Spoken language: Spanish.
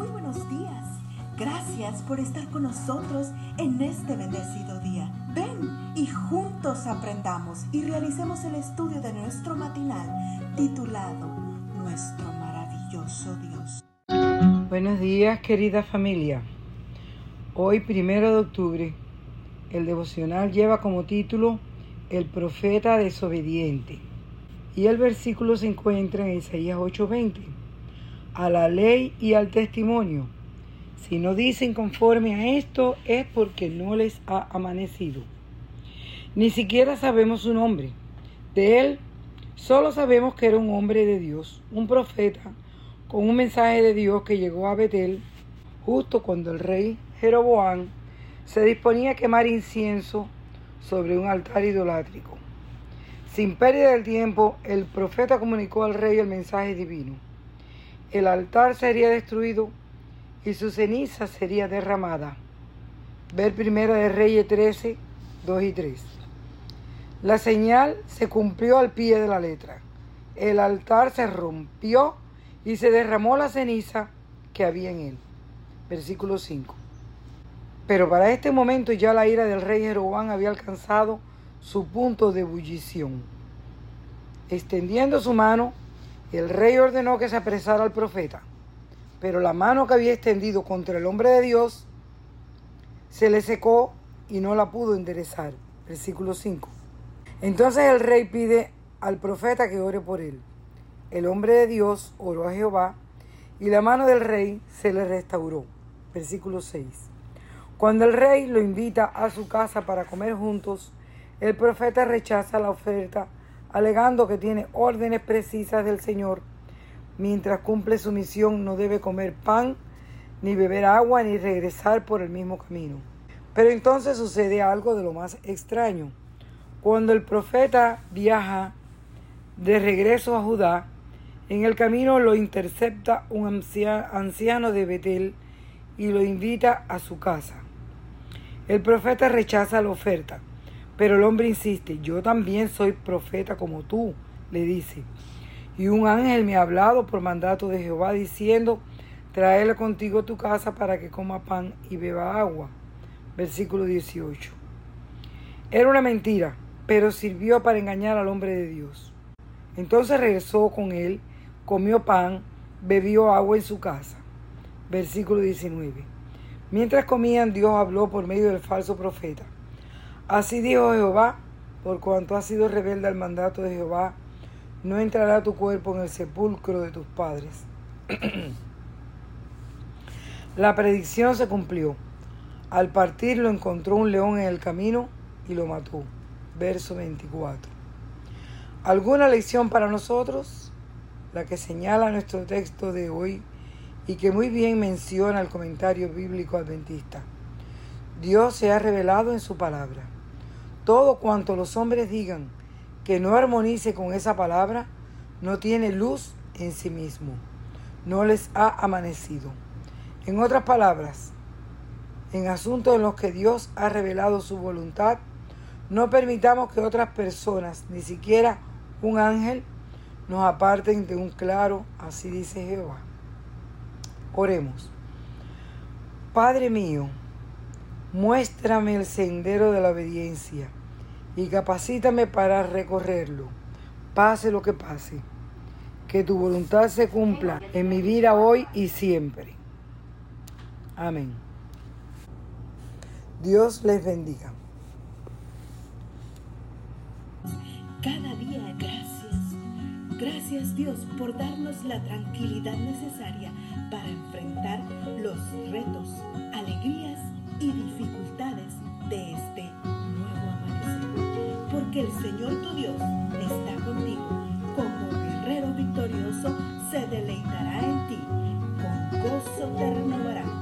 muy buenos días. Gracias por estar con nosotros en este bendecido día. Ven y juntos aprendamos y realicemos el estudio de nuestro matinal titulado Nuestro maravilloso Dios. Buenos días querida familia. Hoy primero de octubre el devocional lleva como título El profeta desobediente y el versículo se encuentra en Isaías 8:20 a la ley y al testimonio. Si no dicen conforme a esto es porque no les ha amanecido. Ni siquiera sabemos su nombre. De él solo sabemos que era un hombre de Dios, un profeta, con un mensaje de Dios que llegó a Betel justo cuando el rey Jeroboam se disponía a quemar incienso sobre un altar idolátrico. Sin pérdida del tiempo, el profeta comunicó al rey el mensaje divino el altar sería destruido y su ceniza sería derramada. Ver Primera de Reyes 13, 2 y 3. La señal se cumplió al pie de la letra. El altar se rompió y se derramó la ceniza que había en él. Versículo 5. Pero para este momento ya la ira del rey Jeroboam había alcanzado su punto de ebullición. Extendiendo su mano, el rey ordenó que se apresara al profeta, pero la mano que había extendido contra el hombre de Dios se le secó y no la pudo enderezar. Versículo 5. Entonces el rey pide al profeta que ore por él. El hombre de Dios oró a Jehová y la mano del rey se le restauró. Versículo 6. Cuando el rey lo invita a su casa para comer juntos, el profeta rechaza la oferta alegando que tiene órdenes precisas del Señor. Mientras cumple su misión no debe comer pan, ni beber agua, ni regresar por el mismo camino. Pero entonces sucede algo de lo más extraño. Cuando el profeta viaja de regreso a Judá, en el camino lo intercepta un anciano de Betel y lo invita a su casa. El profeta rechaza la oferta pero el hombre insiste, yo también soy profeta como tú, le dice. Y un ángel me ha hablado por mandato de Jehová diciendo, tráele contigo a tu casa para que coma pan y beba agua. Versículo 18. Era una mentira, pero sirvió para engañar al hombre de Dios. Entonces regresó con él, comió pan, bebió agua en su casa. Versículo 19. Mientras comían, Dios habló por medio del falso profeta. Así dijo Jehová, por cuanto has sido rebelde al mandato de Jehová, no entrará tu cuerpo en el sepulcro de tus padres. La predicción se cumplió. Al partir lo encontró un león en el camino y lo mató. Verso 24. ¿Alguna lección para nosotros? La que señala nuestro texto de hoy y que muy bien menciona el comentario bíblico adventista. Dios se ha revelado en su palabra todo cuanto los hombres digan que no armonice con esa palabra, no tiene luz en sí mismo, no les ha amanecido. En otras palabras, en asuntos en los que Dios ha revelado su voluntad, no permitamos que otras personas, ni siquiera un ángel, nos aparten de un claro, así dice Jehová. Oremos. Padre mío, Muéstrame el sendero de la obediencia y capacítame para recorrerlo, pase lo que pase. Que tu voluntad se cumpla en mi vida hoy y siempre. Amén. Dios les bendiga. Cada día gracias. Gracias Dios por darnos la tranquilidad necesaria para enfrentar los retos, alegrías el Señor tu Dios está contigo. Como guerrero victorioso se deleitará en ti. Con gozo te renovará